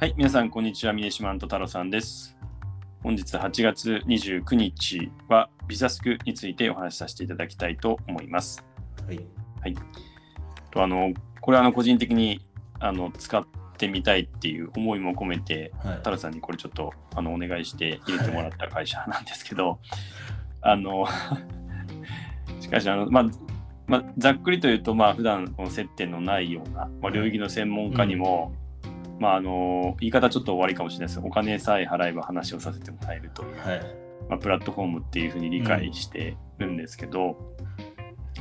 はい、皆さん、こんにちは。峰島と太郎さんです。本日8月29日はビザスクについてお話しさせていただきたいと思います。はい。とあのこれはあの個人的にあの使ってみたいっていう思いも込めて、はい太郎さんにこれちょっとあのお願いして入れてもらった会社なんですけど、あの しかしあの、まあまあ、ざっくりと言うと、まあ普段この接点のないような、まあ、領域の専門家にも、まああの言い方ちょっと終わりかもしれないです。お金さえ払えば話をさせてもらえるという、はい。まあ、プラットフォームっていうふうに理解してるんですけど、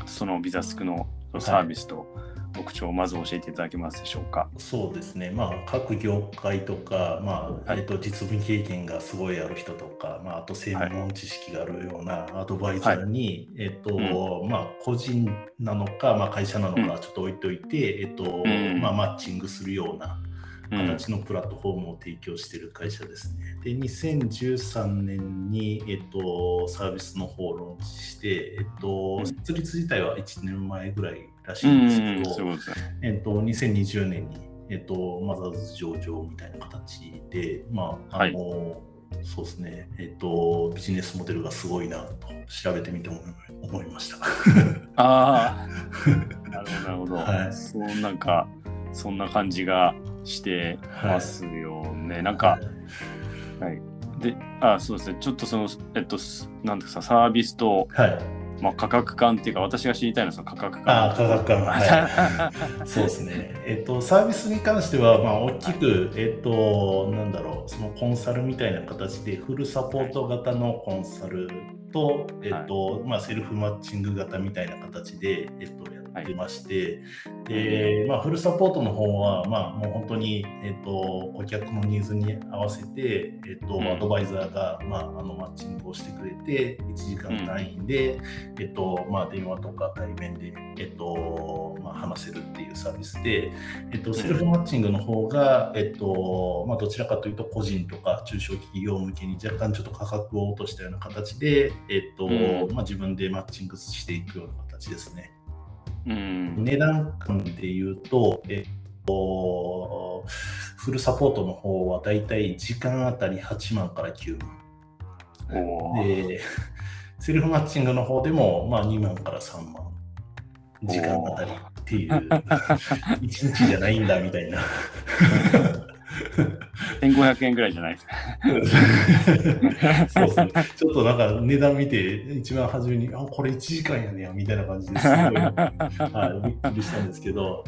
そのビザスクのサービスと特徴をまず教えていただけますでしょうか。そうですね。まあ、各業界とか、まあ、はい。えっと、実務経験がすごいある人とか、まあ、あと専門知識があるようなアドバイザーに、えっと、まあ、個人なのか、まあ、会社なのか、ちょっと置いといて、えっと、ん。まあ、マッチングするようなうん形のプラットフォームを提供している会社ですね。で、2013年に、えっと、サービスの方をローンチして、えっと、うん設立自体は1年前ぐらいらしういんですけん、ど。えっと、2020年に、えっと、マザーズ上場みたいな形で、まあ、あの、そうですね、えっと、ビジネスモデルがすごいなと調べてみても思いました。ああ、なるほど、なるほど。はいそうなんか、そんな感じがしてますよね。なんか、はい。で、あそうですね、ちょっとその、えっと、すなんですか、サービスと、はい。まあ、価格感っていうか、私が知りたいのはその価格感。ああ、価格感。はい。そうですね。えっと、サービスに関しては、まあ、大きく、えっと、なんだろう、そのコンサルみたいな形で、フルサポート型のコンサルと、えっと、まあ、セルフマッチング型みたいな形で、えっと、やってまして、で、まあ、フルサポートの方は、まあ、もう本当に、えっと、顧客のニーズに合わせて、えっと、うん。アドバイザーが、まあ、あの、マッチングをしてくれて、1時間単位で、えっと、まあ、電話とか対面で、えっと、まあ、話せるっていうサービスで、えっと、セルフマッチングの方が、えっと、まあ、どちらかというと、個人とか中小企業向けに若干ちょっと価格を落としたような形で、えっと、うんまあ、自分でマッチングしていくような形ですね。うん。値段感で言うと、えっと、フルサポートの方はだいたい時間あたり8万から9万。で、セルフマッチングの方でも、まあ、2万から3万。時間あたりっていう、1日じゃないんだみたいな。1500円ぐらいじゃないですか。そうですね。ちょっとなんか値段見て、一番初めに、あ、これ1時間やねや、みたいな感じですごい、はい、びっくりしたんですけど、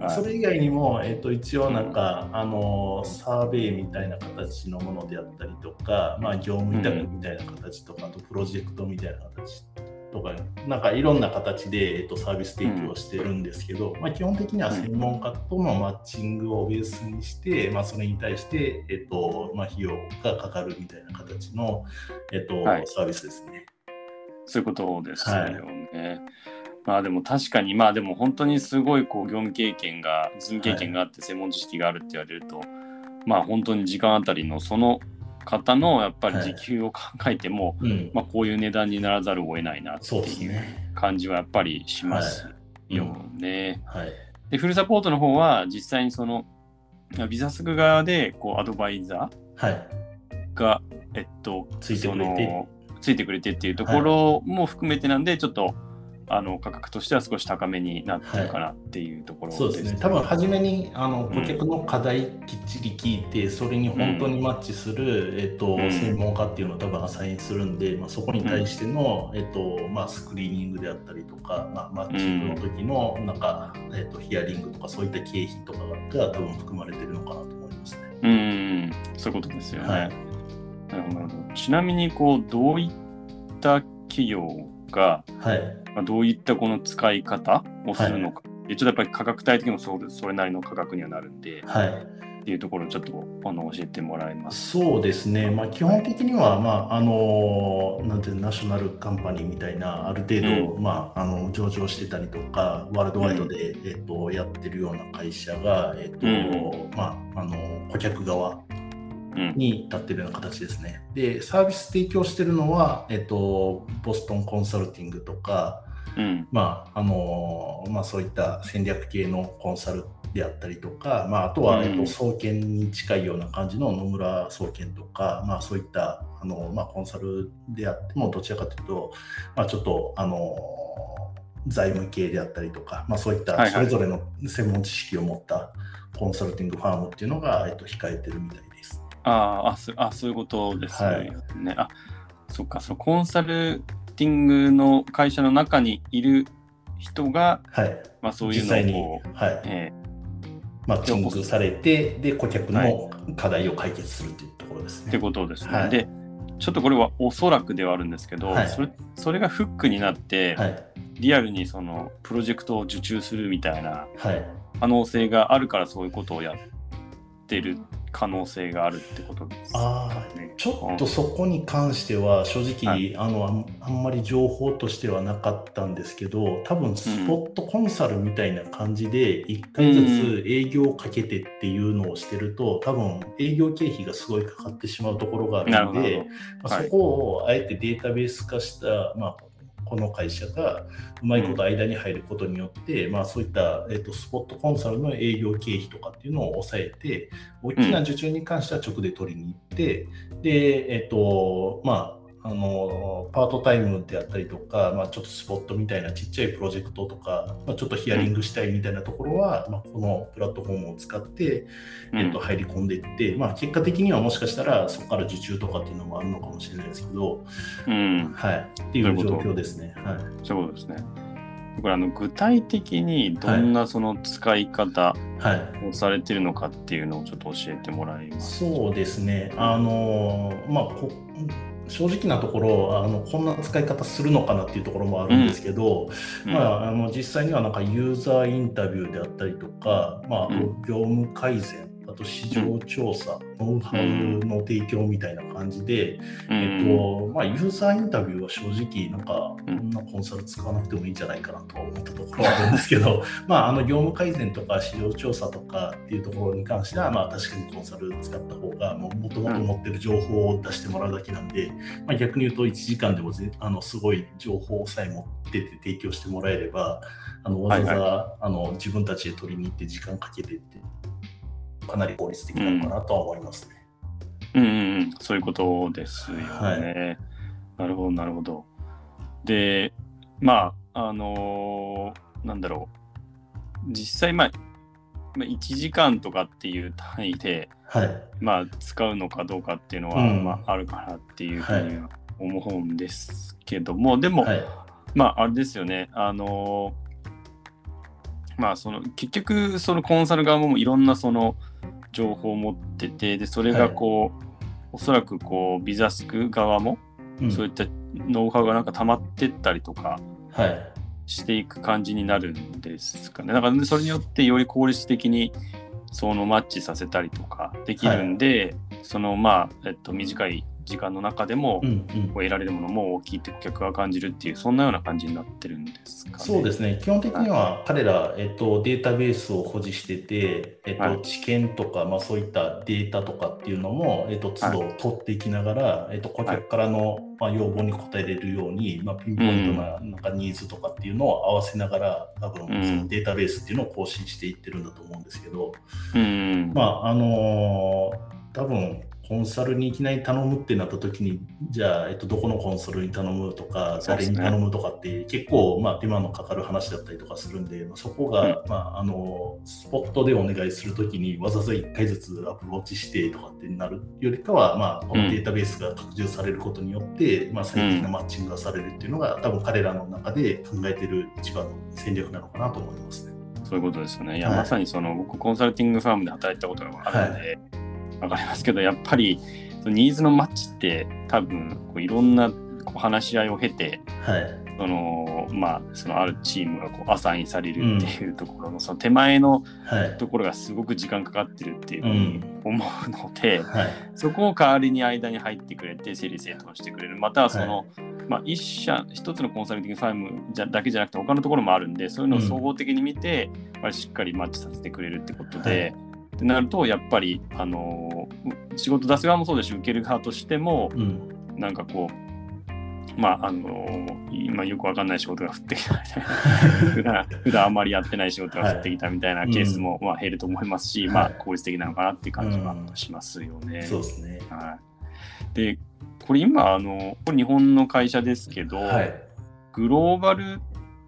はいそれ以外にも、えっと、一応なんか、あの、サーベイみたいな形のものであったりとか、まあ、業務委託みたいな形とか、あとプロジェクトみたいな形とか、なんかいろんな形で、えっと、サービス提供してるんですけど、まあ、基本的には専門家とのマッチングをベースにして、まあ、それに対して、えっと、まあ、費用がかかるみたいな形の、えっと、はいサービスですね。そういうことですよね。まあでも確かにまあでも本当にすごいこう業務経験が実務経験があって専門知識があるって言われると、まあ本当に時間あたりのその方のやっぱり時給を考えても、うん。まあこういう値段にならざるを得ないなっていうね。感じはやっぱりしますはいよね。はい。でフルサポートの方は実際にそのビザスク側でこうアドバイザはい。ーがえっとついてくれてついてくれてっていうところも含めてなんで、ちょっとあの価格としては少し高めになってるかなっていうところです、そうですね。多分初めにあのうん顧客の課題きっちり聞いて、それに本当にマッチする、えっとうん専門家っていうのを多分アサインするんで、まあ、そこに対しての、えっとまあ、スクリーニングであったりとか、まあ、マッチングの時のなんか、えっとヒアリングとかそういった経費とかが多分含まれてるのかなと思いますね。うん、そういうことですよね。はいなるほど。ちなみに、こう、どういった企業が、はい。まあ、どういったこの使い方をするのか。でちょっとやっぱり価格帯的にもそうですそれなりの価格にはなるんで、はいっていうところをちょっとあの教えてもらえます。そうですね、まあ、基本的には、まあ、あのなんていうのナショナルカンパニーみたいな、ある程度、まあ、あの上場してたりとか、ワールドワイドで、えっと、やってるような会社が、えっとうんまあ、あの顧客側うん。に立ってるような形ですね。で、サービス提供してるのは、えっと、ボストンコンサルティングとか、うん。まああのまあ、そういった戦略系のコンサルであったりとか、まあ、あとは、うんえっと、総研に近いような感じの野村総研とか、まあ、そういったあの、まあ、コンサルであってもどちらかというと、まあ、ちょっとあの財務系であったりとか、まあ、そういったそれぞれの専門知識を持ったコンサルティングファームっていうのが、えっと、控えてるみたい。あーあそあ、そういうことですよはい。ね。あそっか、そのコンサルティングの会社の中にいる人が、はい、まあ、そういうのをはい。えマッチングされて、で顧客の課題を解決するというところですーってね。ことですね。はい。で、ちょっとこれはおそらくではあるんですけど、はい。それそれがフックになって、はい、リアルにそのプロジェクトを受注するみたいなはい。可能性があるからそういうことをやってる可能性があるってことですね。ちょっとそこに関しては正直、はい。あのあんまり情報としてはなかったんですけど多分スポットコンサルみたいな感じで1回ずつ営業をかけてっていうのをしてると多分営業経費がすごいかかってしまうところがあなるので、まあはいそこをあえてデータベース化した、まあ、この会社がうまいこと間に入ることによって、まあ、そういった、えっとスポットコンサルの営業経費とかっていうのを抑えて大きな受注に関しては直で取りに行って、で、えっとまあ、あのパートタイムであったりとか、まあ、ちょっとスポットみたいなちっちゃいプロジェクトとか、まあ、ちょっとヒアリングしたいみたいなところは、まあ、このプラットフォームを使って、えっと、入り込んでいって、まあ、結果的にはもしかしたらそこから受注とかっていうのもあるのかもしれないですけど、うん、はい、っていう状況ですね。はい、そういうことですね。これあの具体的にどんなその使い方はい。をされてるのかっていうのをちょっと教えてもらいます。そうですね、あのまあこ正直なところあの、こんな使い方するのかなっていうところもあるんですけど、うん。まあ、あの実際にはなんかユーザーインタビューであったりとか、まあ、業務改善、あと市場調査、ノウハウの提供みたいな感じで、えっとまあ、ユーザーインタビューは正直、なんか、こんなコンサル使わなくてもいいんじゃないかなとは思ったところはあるんですけど、まあ、あの業務改善とか市場調査とかっていうところに関しては、まあ、確かにコンサル使った方が、もともと持ってる情報を出してもらうだけなんで、まあ、逆に言うと1時間でもぜあのすごい情報さえ持ってて提供してもらえれば、あのわざわざ、あの自分たちで取りに行って時間かけてって、かなり効率的なのかなとは思いますね。うんうんうん、そういうことですよね。はいなるほど、なるほど。で、まあ、あのーなんだろう、実際、まあ、まあ1時間とかっていう単位で、はい。まあ、使うのかどうかっていうのは、うんまあ、あるかなっていうふうには思うんですけども、でも、はい。まあ、あれですよね、あのーまあ、その、結局、そのコンサル側もいろんなその情報を持ってて、で、それがこう、おそらくこう、ビザスク側も、うんそういったノウハウがなんか溜まってったりとかはい。していく感じになるんですかね。だから、それによってより効率的にそのマッチさせたりとかできるんで、そのまあ、えっと、短い時間の中でも、うんうん。こう得られるものも大きいって顧客が感じるっていうそんなような感じになってるんですかね。そうですね、基本的には彼ら、えっと、データベースを保持してて、えっはい。と、知見とか、まあ、そういったデータとかっていうのも、えっと、都度取っていきながら、えっと、顧客からの、まあ、要望に応えれるように、まあ、ピンポイントななんかニーズとかっていうのを合わせながら、多分うん。そのデータベースっていうのを更新していってるんだと思うんですけど、うん。まああのー多分コンサルにいきなり頼むってなった時にじゃあ、えっと、どこのコンサルに頼むとか誰に頼むとかって結構、まあ、手間のかかる話だったりとかするんで、まあ、そこが、まあ、あのスポットでお願いする時にわざわざ1回ずつアプローチしてとかってなるよりかは、まあ、このデータベースが拡充されることによって、まあ、最適なマッチングがされるっていうのが、多分彼らの中で考えてる一番の戦略なのかなと思いますね。そういうことですよね。いや、はい。まさにその僕コンサルティングファームで働いたことがあるので、わかりますけど、やっぱりニーズのマッチって多分こういろんなこう話し合いを経て、はい。そのまあそのあるチームがこうアサインされるっていうところの、その手前のはい。ところがすごく時間かかってるっていうふうに思うので、はい。そこを代わりに間に入ってくれて整理整頓してくれる。またはその、まあ、一社一つのコンサルティングファームじゃだけじゃなくて他のところもあるんでそういうのを総合的に見て、まあ、しっかりマッチさせてくれるってことで、ってなるとやっぱりあの仕事出す側もそうですし受ける側としてもうん。なんかこうまあ、あの今よくわかんない仕事が降ってきたみたいな。普段普段あんまりやってない仕事が降ってきたみたいなケースも、まあ、減ると思いますし、はい。まあ、効率的なのかなっていう感じはしますよね。そうですね。はい、でこれ今あのこれ日本の会社ですけど、はい。グローバル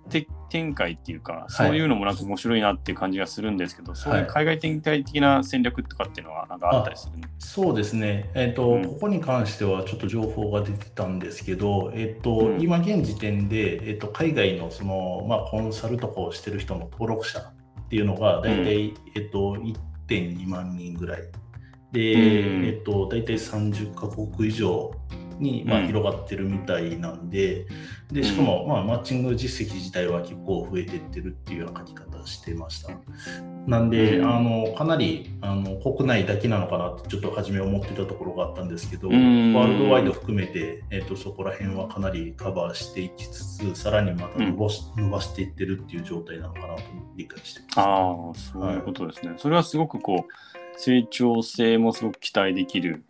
て展開っていうかそういうのもなんか面白いなっていう感じがするんですけど、そういう海外展開的な戦略とかっていうのはなんかあったりするそうですね、えっとうん。ここに関してはちょっと情報が出てたんですけど、えっとうん。今現時点で、えっと海外のその、まあ、コンサルとかをしてる人の登録者っていうのが大体、えっと1.2万人ぐらい。で、うん。えっと大体30カ国以上に、まあ、うん広がってるみたいなんで、でしかも、まあ、マッチング実績自体は結構増えてってるっていうような書き方をしてました。なんで、うんあのかなりあの国内だけなのかなってちょっと初め思ってたところがあったんですけど、うんワールドワイド含めて、えっとそこら辺はかなりカバーしていきつつ、さらにまた伸ばし,、伸ばしていってるっていう状態なのかなと理解してます。ああ、そういうことですね。それはすごくこう、成長性もすごく期待できるはい。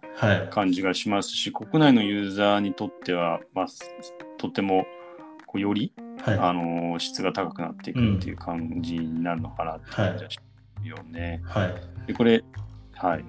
感じがしますし、国内のユーザーにとっては、まあ、とてもこうより、はい。あの質が高くなっていくっていう感じになるのかなって感じがしますよね。はい。で、これ、はい。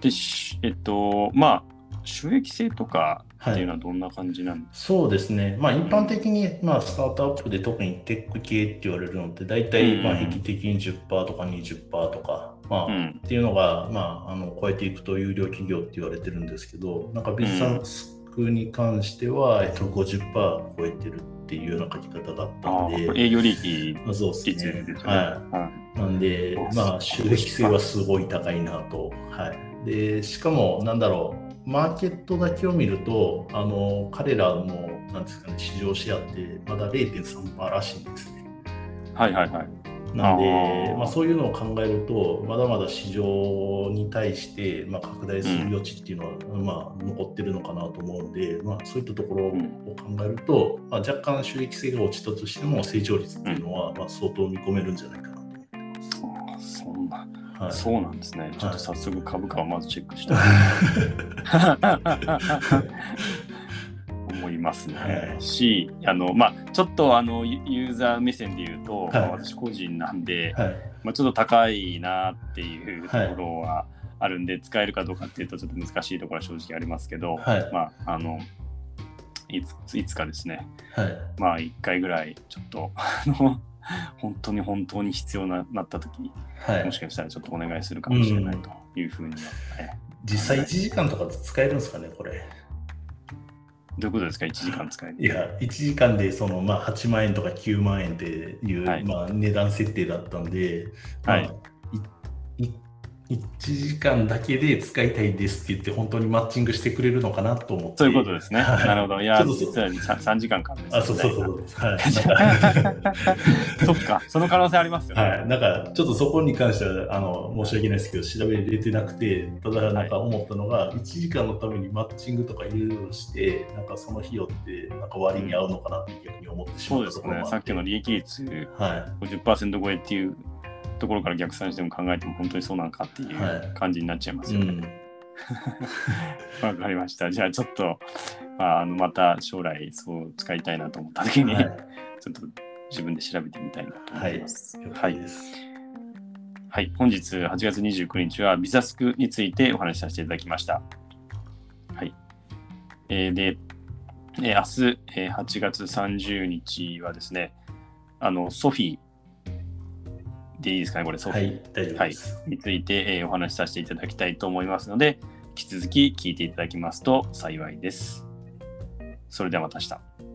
で、しえっと、まあ、収益性とかっていうのはどんな感じなんですそうですね、まあ、一般的に、まあ、スタートアップで特にテック系って言われるのって、大体、うんまあ、平均的に10%とか20%とか、まあうんっていうのが、まあ、あの超えていくと有料企業って言われてるんですけど、なんかビズサスクに関しては、えっと、50%超えてるっていうような書き方があったんで、営業利益まあそうですねね。。はいなんであ、まあ、収益性はすごい高いなと。はい、でしかも、なんだろう、マーケットだけを見ると、あの彼らのなんですか、ね、市場シェアってまだ0.3%らしいんですね。はいはいはい。なんでまあ、そういうのを考えると、まだまだ市場に対して、まあ、拡大する余地っていうのは、まあ、残ってるのかなと思うんで、まあ、そういったところを考えると、まあ、若干収益性が落ちたとしても、成長率っていうのは、まあ、相当見込めるんじゃないかなと思ってます。そんな、はい。そうなんですね。ちょっと早速株価をまずチェックしたい 思いますね。はい。し、あの、まあ、ちょっとあのユユーザー目線で言うと、はい。まあ私個人なんで、はい。まあ、ちょっと高いなっていうところはあるんで、使えるかどうかっていうとちょっと難しいところは正直ありますけど、はい。まあ、あの、いついつかですね、はい。まあ、一回ぐらい、ちょっと、あの、本当に本当に必要ななった時に、はい。もしかしたらちょっとお願いするかもしれないというふうには、ね実際1時間とかで使えるんですかね、これ。どういうことですか ?1 時間使える。いや、1時間でその、まあ、8万円とか9万円っていう、はいまあ、値段設定だったんで、はいまあいい1時間だけで使いたいですって言って、本当にマッチングしてくれるのかなと思って。そういうことですね。はいなるほど。いや、実は 3, 3時間からです、ね。あ、そうそうそう。はい。そっか、その可能性ありますよね。はい、なんかちょっとそこに関してはあの申し訳ないですけど調べれてなくてただなんか思ったのが、1時間のためにマッチングとかいろいろしてなんかその費用ってなんか割に合うのかなって逆に思ってしまそうですね。さっきの利益率はい50%超えっていうところから逆算しても考えても本当にそうなのかっていうはい感じになっちゃいますよね。うん わ、かりました。じゃあちょっと、まあ、あのまた将来そう使いたいなと思った時に、はいちょっと自分で調べてみたいなと思はいいます。了はい。はい、本日8月29日はビザスクについてお話しさせていただきました。はい。えーで、えー明日、えー8月30日はですね、あの、ソフィーでいいですかね、これ、ソフィー。はいについて、えーお話しさせていただきたいと思いますので、引き続き聞いていただきますと幸いです。それではまた明日。